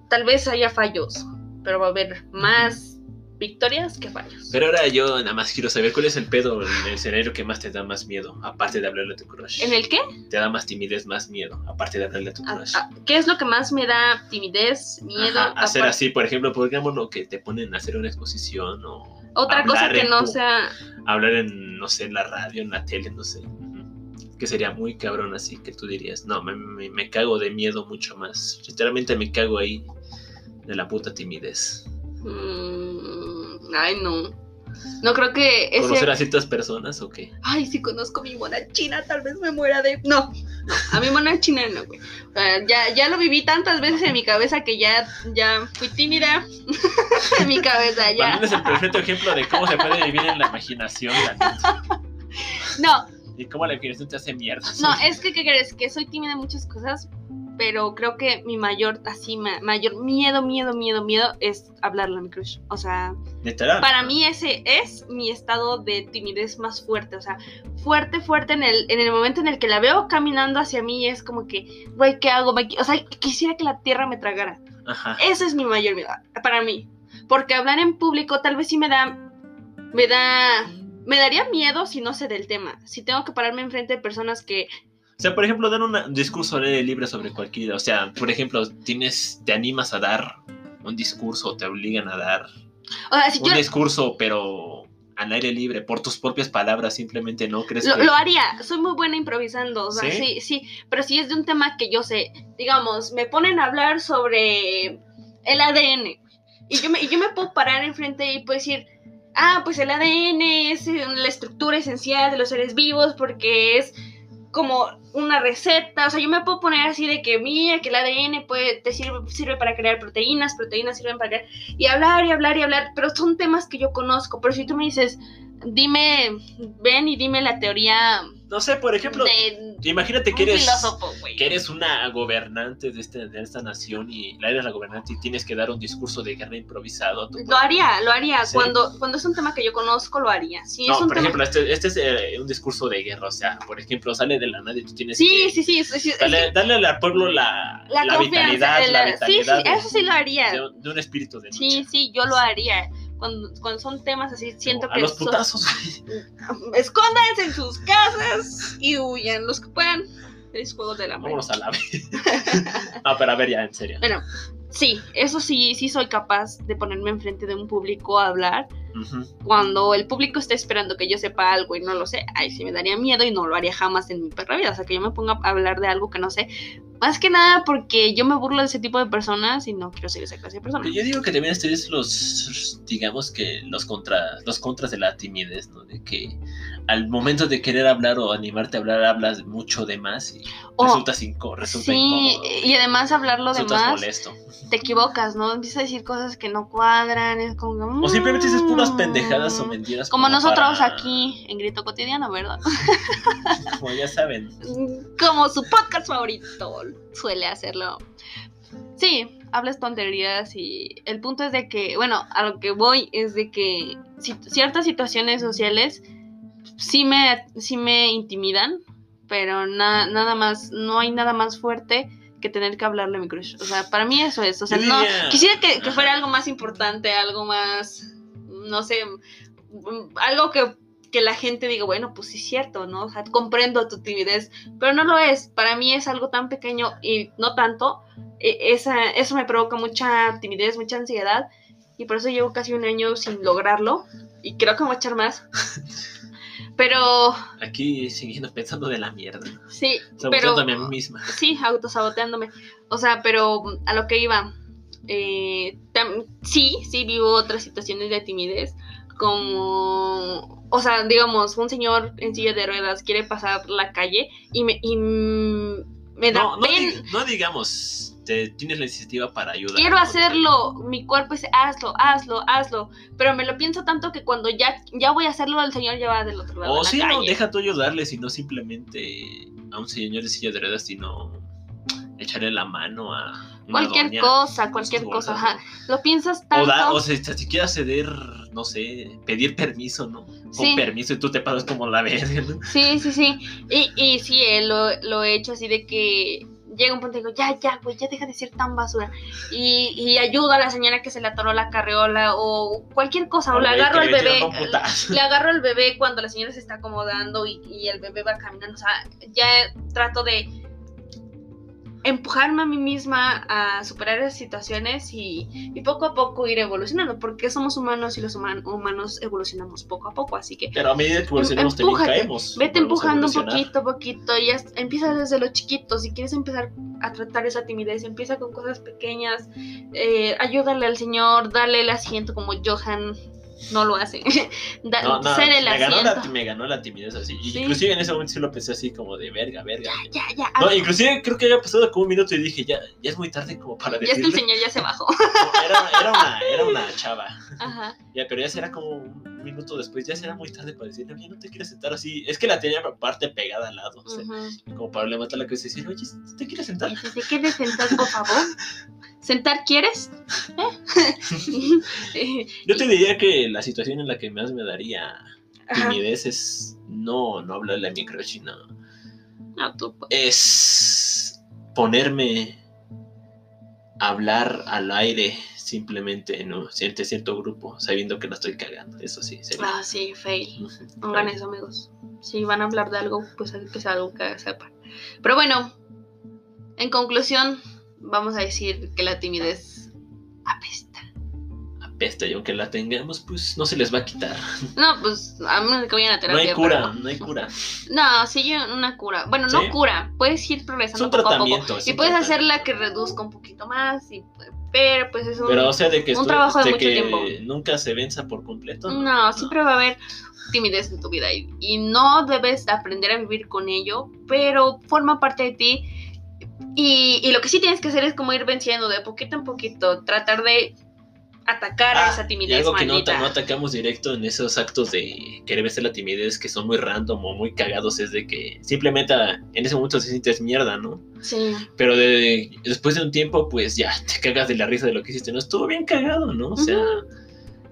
tal vez haya fallos, pero va a haber más victorias que fallos. Pero ahora yo nada más quiero saber cuál es el pedo, el escenario que más te da más miedo, aparte de hablarle a tu crush. ¿En el qué? Te da más timidez, más miedo, aparte de hablarle a tu A- crush. a- ¿Qué es lo que más me da timidez, miedo? Ajá, hacer así, por ejemplo, pongámoslo que te ponen a hacer una exposición o Otra cosa que en no sea hablar en, no sé, en la radio, en la tele, no sé. Que sería muy cabrón así, que tú dirías, no, me, me- me cago de miedo mucho más. Literalmente me cago ahí de la puta timidez. Mm, ay, no. No creo que ese. ¿Conocer a ciertas personas o qué? Ay, si conozco mi mona china, tal vez me muera de. No, no, a mi mona china no, güey. O sea, ya, ya lo viví tantas veces en mi cabeza que ya, ya fui tímida en mi cabeza, ya. También es el perfecto ejemplo de cómo se puede vivir en la imaginación, la. No, Y cómo la imaginación te hace mierda. no, es que, ¿qué crees? Que soy tímida en muchas cosas, pero creo que mi mayor, así, ma- mayor miedo, miedo, miedo, miedo es hablarle a mi crush. O sea, para mí ese es mi estado de timidez más fuerte, o sea, fuerte, fuerte en el, en el momento en el que la veo caminando hacia mí y es como que, güey, ¿qué hago? O sea, quisiera que la tierra me tragara. Ajá. Ese es mi mayor miedo, para mí. Porque hablar en público tal vez sí me da, me da, me daría miedo si no sé del tema. Si tengo que pararme enfrente de personas que, O sea, por ejemplo, dar un discurso libre sobre cualquier. O sea, por ejemplo, tienes, te animas a dar un discurso, te obligan a dar o sea, si un yo discurso, pero al aire libre, por tus propias palabras, simplemente no crees lo, que. lo haría, soy muy buena improvisando, o sea, ¿Sí? sí, sí, pero si es de un tema que yo sé, digamos, me ponen a hablar sobre el ADN y yo me, y yo me puedo parar enfrente y puedo decir, ah, pues el ADN es eh, la estructura esencial de los seres vivos porque es como una receta, o sea, yo me puedo poner así de que mira que el ADN puede, te sirve, sirve para crear proteínas, proteínas sirven para crear, y hablar y hablar y hablar, pero son temas que yo conozco, pero si tú me dices, dime, ven y dime la teoría No sé, por ejemplo, de imagínate que eres. filósofo. Que eres una gobernante de, este, de esta nación y la eres la gobernante y tienes que dar un discurso de guerra improvisado. Lo haría, lo haría. Sí. Cuando, cuando es un tema que yo conozco, lo haría. Si es No, un por tema- ejemplo, este, este es eh, un discurso de guerra. O sea, por ejemplo, sale de la nada y tú tienes Sí, que sí, sí. sí, sí, darle, darle al pueblo la, la, la confianza. vitalidad, la sí, sí, de- eso sí lo haría. de, de un espíritu de lucha. Sí, sí, yo lo haría. Cuando, cuando son temas así, siento a que los son- putazos. escóndanse en sus casas y huyan los que puedan. Feliz Juegos del Hambre. Vámonos a la ah, pero a ver, ya, en serio. Bueno, sí, eso sí, sí soy capaz de ponerme enfrente de un público a hablar. Cuando el público está esperando que yo sepa algo y no lo sé, ahí sí me daría miedo y no lo haría jamás en mi perra vida. O sea, que yo me ponga a hablar de algo que no sé. Más que nada porque yo me burlo de ese tipo de personas y no quiero ser esa clase de persona. Pero Yo digo que también estudias los, digamos que los, contra, los contras de la timidez, ¿no? De que al momento de querer hablar o animarte a hablar, hablas mucho de más y O- resulta, inco- resulta Sí, incómodo. y además hablar lo resultas demás, molesto. te equivocas, ¿no? Empiezas a decir cosas que no cuadran, es como O simplemente dices puras pendejadas o mentiras. Como nosotros para- aquí en Grito Cotidiano, ¿verdad? Como ya saben. Como su podcast favorito suele hacerlo. Sí, hablas tonterías y el punto es de que, bueno, a lo que voy es de que ciertas situaciones sociales sí me, sí me intimidan, pero na- nada más, no hay nada más fuerte que tener que hablarle a mi crush. O sea, para mí eso es. O sea, no, quisiera que, que fuera algo más importante, algo más, no sé, mm, algo que, que la gente diga, bueno, pues sí es cierto, ¿no? O sea, comprendo tu timidez, pero no lo es. Para mí es algo tan pequeño y no tanto. E- Esa, eso me provoca mucha timidez, mucha ansiedad y por eso llevo casi un año sin lograrlo y creo que me voy a echar más. Pero Aquí siguiendo pensando de la mierda. sí, pero a mí misma. sí, autosaboteándome. O sea, pero a lo que iba, eh, tam- sí, sí vivo otras situaciones de timidez, como, o sea, digamos, un señor en silla de ruedas quiere pasar la calle y me, y me da No, no, pena. dig- no digamos, te, tienes la iniciativa para ayudar. Quiero hacerlo, mi cuerpo dice, hazlo, hazlo, hazlo, pero me lo pienso tanto que cuando ya, ya voy a hacerlo, el señor ya va del otro lado. O de la no, deja tú ayudarle, sino simplemente a un señor de silla de ruedas, sino echarle la mano a Cualquier doña. cosa, cualquier cosa, ajá. Lo piensas tanto. O, da, o sea, si siquiera ceder, no sé, pedir permiso, ¿no? Con Sí. permiso y tú te pasas como la verga, ¿no? Sí, sí, sí. Y, y sí, eh, lo, lo he hecho así de que llega un punto y digo, ya, ya, pues ya deja de ser tan basura. Y, y ayudo a la señora que se le atoró la carriola o cualquier cosa. O le Güey, agarro al bebé. Le agarro al bebé cuando la señora se está acomodando y, y el bebé va caminando. O sea, ya trato de empujarme a mí misma a superar esas situaciones y, y poco a poco ir evolucionando, porque somos humanos y los human- humanos evolucionamos poco a poco, así que Pero a medida que evolucionamos también Empújate, caemos. Vete a empujando un poquito, poquito, y empieza desde lo chiquito. Si quieres empezar a tratar esa timidez, empieza con cosas pequeñas. eh, ayúdale al señor, dale el asiento como Johan no lo hace. Da- No, no, me ganó, la, me ganó la timidez así. Sí. Inclusive en ese momento sí lo pensé así como de verga, verga. Ya, ya, No, hazlo. inclusive creo que había pasado como un minuto y dije, ya, ya es muy tarde como para ya es que el decirle. señor ya se bajó. No, era, era una, era una chava. Ajá. Ya, pero ya será como un minuto después, ya será muy tarde para decirle, oye, no te quieres sentar así. Es que la tenía aparte pegada al lado. o sea. Como para levantar la cabeza y decir, oye, ¿te quieres sentar? Si te quieres sentar, por favor. ¿Sentar quieres? ¿Eh? Yo te diría que la situación en la que más me daría Ajá. timidez es no, no hablarle a mi crush, sino No, tú, pues. es ponerme a hablar al aire simplemente en un cierto, grupo, sabiendo que la estoy cagando. Eso sí, sería. Ah, sí, fail. Ujú. Pongan eso, amigos. Si van a hablar de algo, pues que sea algo que sepan. Pero bueno, en conclusión, vamos a decir que la timidez apesta. Apesta y aunque la tengamos, pues no se les va a quitar. No, pues a menos que vayan a No terapia. hay cura, pero- no hay cura. No, sigue una cura. Bueno, no Sí. cura. Puedes ir Es progresando un poco a poco. tratamiento. es Y puedes tratamiento. hacerla que reduzca un poquito más. Y, pero pues es un... Pero o sea, de que, un esto- trabajo de de mucho que tiempo. nunca se venza por completo. No, siempre va a haber timidez en tu vida y, y no debes aprender a vivir con ello, pero forma parte de ti. Y, y lo que sí tienes que hacer es como ir venciendo de poquito en poquito, tratar de atacar a Ah, esa y timidez algo que no, atacamos directo en esos actos de querer vencer la timidez que son muy random o muy cagados es de que simplemente ah, en ese momento te sientes mierda, ¿no? Sí, Pero de, después de un tiempo, pues ya te cagas de la risa de lo que hiciste. No estuvo bien cagado, ¿no? O sea,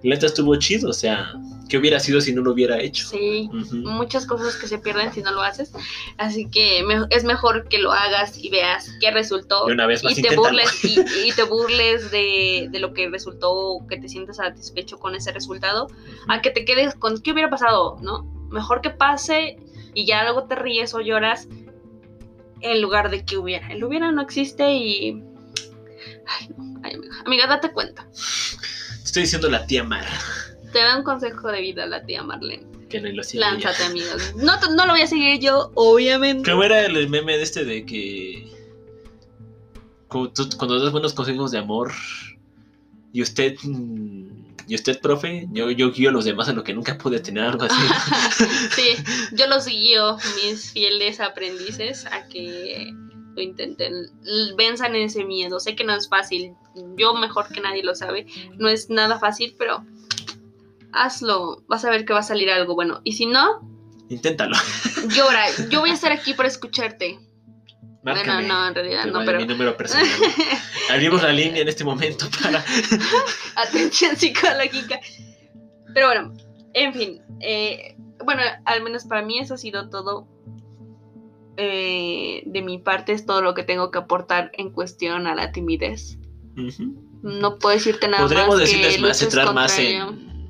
neta estuvo chido. O sea, ¿qué hubiera sido si no lo hubiera hecho? sí. Ujú. Muchas cosas que se pierden si no lo haces. Así que me- es mejor que lo hagas y veas qué resultó. Y una vez más, y te burles y, y te burles de, de lo que resultó que te sientas satisfecho con ese resultado a que te quedes con qué hubiera pasado no mejor que pase y ya luego te ríes o lloras en lugar de que hubiera. El hubiera no existe y... Ay, no. Ay, amiga. Amiga, date cuenta. Estoy diciendo la tía Mar. Te da un consejo de vida la tía Marlene. Que no lo siga ella. Lánzate, amigos. No, lo voy a seguir yo, obviamente. ¿Cómo era el meme de este de que. Cuando das buenos consejos de amor. Y usted. mm, Y usted, profe, yo, yo guío a los demás a lo que nunca pude tener algo así. sí, yo los guío, mis fieles aprendices, a que lo intenten, venzan ese miedo. Sé que no es fácil, yo mejor que nadie lo sabe, no es nada fácil, pero hazlo, vas a ver que va a salir algo bueno. Y si no, Inténtalo. llora, yo voy a estar aquí para escucharte. Márcame. Bueno, no, en realidad no, pero... mi número personal. Abrimos la línea en este momento para. atención psicológica. Pero bueno, en fin. eh, bueno, al menos para mí eso ha sido todo. Eh, de mi parte es todo lo que tengo que aportar en cuestión a la timidez. No puedo decirte nada más. decirles que más, entrar más en.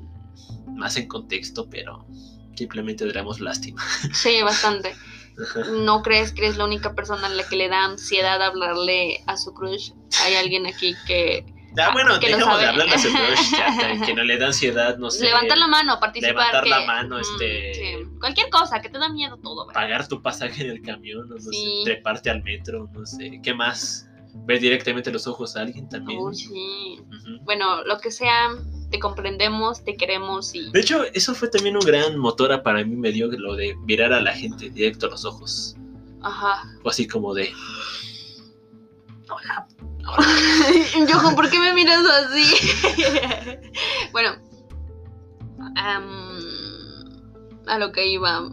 Más en contexto, pero. Simplemente daremos lástima. Sí, bastante. ¿No crees que eres la única persona a la que le da ansiedad hablarle a su crush? Hay alguien aquí que... Ah, bueno, que lo dejamos de sabe. hablar de su crush, ya, que no le da ansiedad, no sé. Levantar la mano, participar. levantar que- la mano, Mm, este- sí. Cualquier cosa, que te da miedo todo. ¿verdad? pagar tu pasaje en el camión, no, sé, treparte al metro, no sé, ¿qué más? Ver directamente los ojos a alguien también. Uy, sí. Bueno, lo que sea, te comprendemos, te queremos y... De hecho, eso fue también un gran motor a para mí, me dio lo de mirar a la gente directo a los ojos. Ajá. Fue así como de, Yojo, ¿por qué me miras así? bueno. a lo que iba.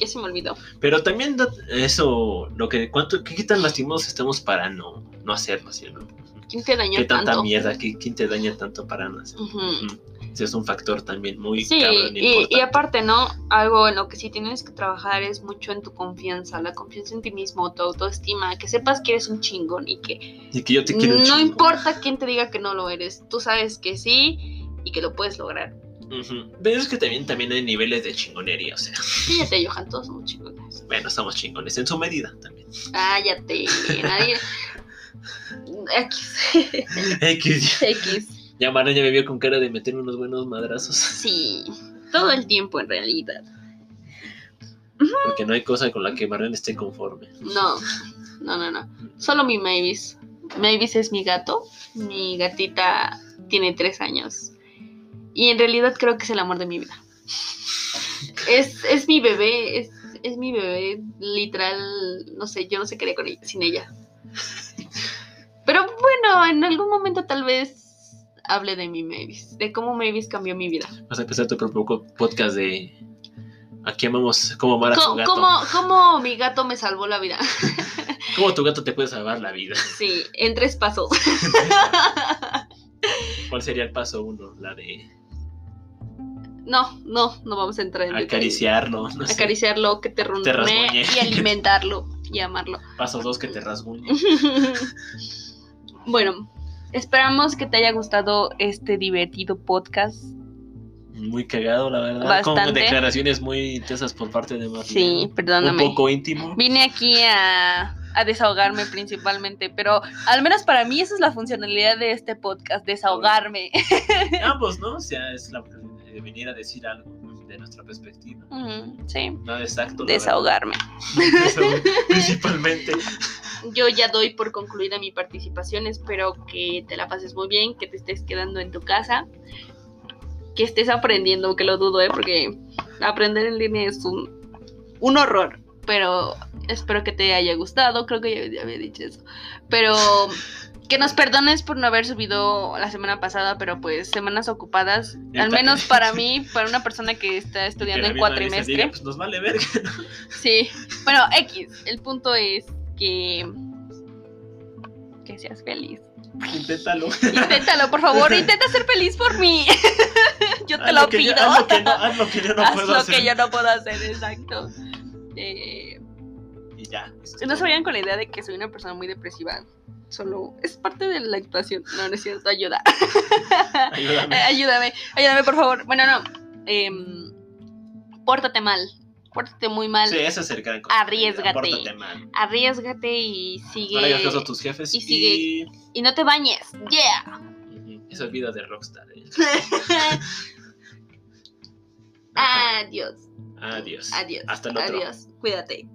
Ya se me olvidó. pero también eso, lo que, cuánto, qué, qué tan lastimados estamos para no, no hacerlo, ¿sí, no? ¿Quién te dañó ¿Qué tanta tanto? mierda, qué, quién te daña tanto para no hacerlo? Ese es un factor también muy Sí, cabrón y, y aparte, ¿no? Algo en lo que sí tienes que trabajar es mucho en tu confianza, la confianza en ti mismo, tu autoestima, que sepas que eres un chingón y que Y que yo te quiero un no importa quién te diga que no lo eres, tú sabes que sí y que lo puedes lograr. Ujú. Pero es que también, también hay niveles de chingonería, o sea, Fíjate, Johan, todos somos chingones. bueno, somos chingones en su medida también. Cállate, nadie. X. X. X. Ya Maraña me vio con cara de meterme unos buenos madrazos. Sí, todo el tiempo en realidad. Porque no hay cosa con la que Marlene esté conforme. No, no, no, no. Solo mi Mavis. Mavis es mi gato. Mi gatita tiene tres años. Y en realidad creo que es el amor de mi vida. Es, es mi bebé, es, es mi bebé, literal, no sé, yo no sé qué haría con ella, sin ella. Pero bueno, en algún momento tal vez hable de mi Mavis, de cómo Mavis cambió mi vida. Vas a empezar tu propio podcast de. Aquí amamos cómo amar a tu gato. ¿Cómo, cómo mi gato me salvó la vida? ¿Cómo tu gato te puede salvar la vida? Sí, en tres pasos. ¿Cuál sería el paso uno? La de No, no, no vamos a entrar en acariciarlo. No sé. Acariciarlo, que te rasguñe. y alimentarlo y amarlo. Paso dos que te rasguñe. bueno, esperamos que te haya gustado este divertido podcast. Muy cagado, la verdad. Bastante. Con declaraciones muy intensas por parte de Marlene. Sí, Un perdóname. poco íntimo. Vine aquí a, a desahogarme principalmente, pero al menos para mí esa es la funcionalidad de este podcast, desahogarme. Ambos, ¿no? O sea, es la de venir a decir algo de nuestra perspectiva. Sí, Nada exacto. desahogarme. Principalmente. Yo ya doy por concluida mi participación. Espero que te la pases muy bien, que te estés quedando en tu casa, que estés aprendiendo, que lo dudo, ¿eh? porque aprender en línea es un, un horror. Pero espero que te haya gustado. Creo que ya, ya había dicho eso. Pero que nos perdones por no haber subido la semana pasada, pero pues semanas ocupadas. Al Está- menos para mí, para una persona que está estudiando en cuatrimestre. diga, pues nos vale verga. Sí. Bueno, X. El punto es que. Que seas feliz. Inténtalo. Inténtalo, por favor. Intenta ser feliz por mí. yo te Haz lo pido. haz lo que no, haz lo que yo no Haz puedo lo hacer. que yo no puedo hacer, exacto. Eh, Y ya. eso no se vayan con la idea de que soy una persona muy depresiva. Solo es parte de la actuación. No, no es cierto. Ayuda. Ayúdame. Eh, ayúdame, ayúdame, por favor. Bueno, no. em, pórtate mal. pórtate muy mal. Sí, es el gran consejo. Arriésgate. Pórtate mal. Arriesgate y sigue. No le hagas caso a tus jefes y sigue. Y no te bañes. Yeah. Esa es vida de rockstar. ¿eh? Adiós. Adiós. Adiós. Hasta el otro. Adiós. Cuídate.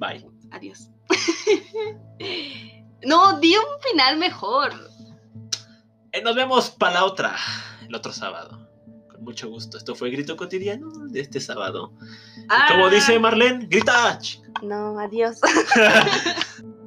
Bye. Adiós. no, di un final mejor. Eh, nos vemos para la otra, el otro sábado. Con mucho gusto. Esto fue Grito Cotidiano de este sábado. Y como Ah. dice Marlene, grita. No, adiós.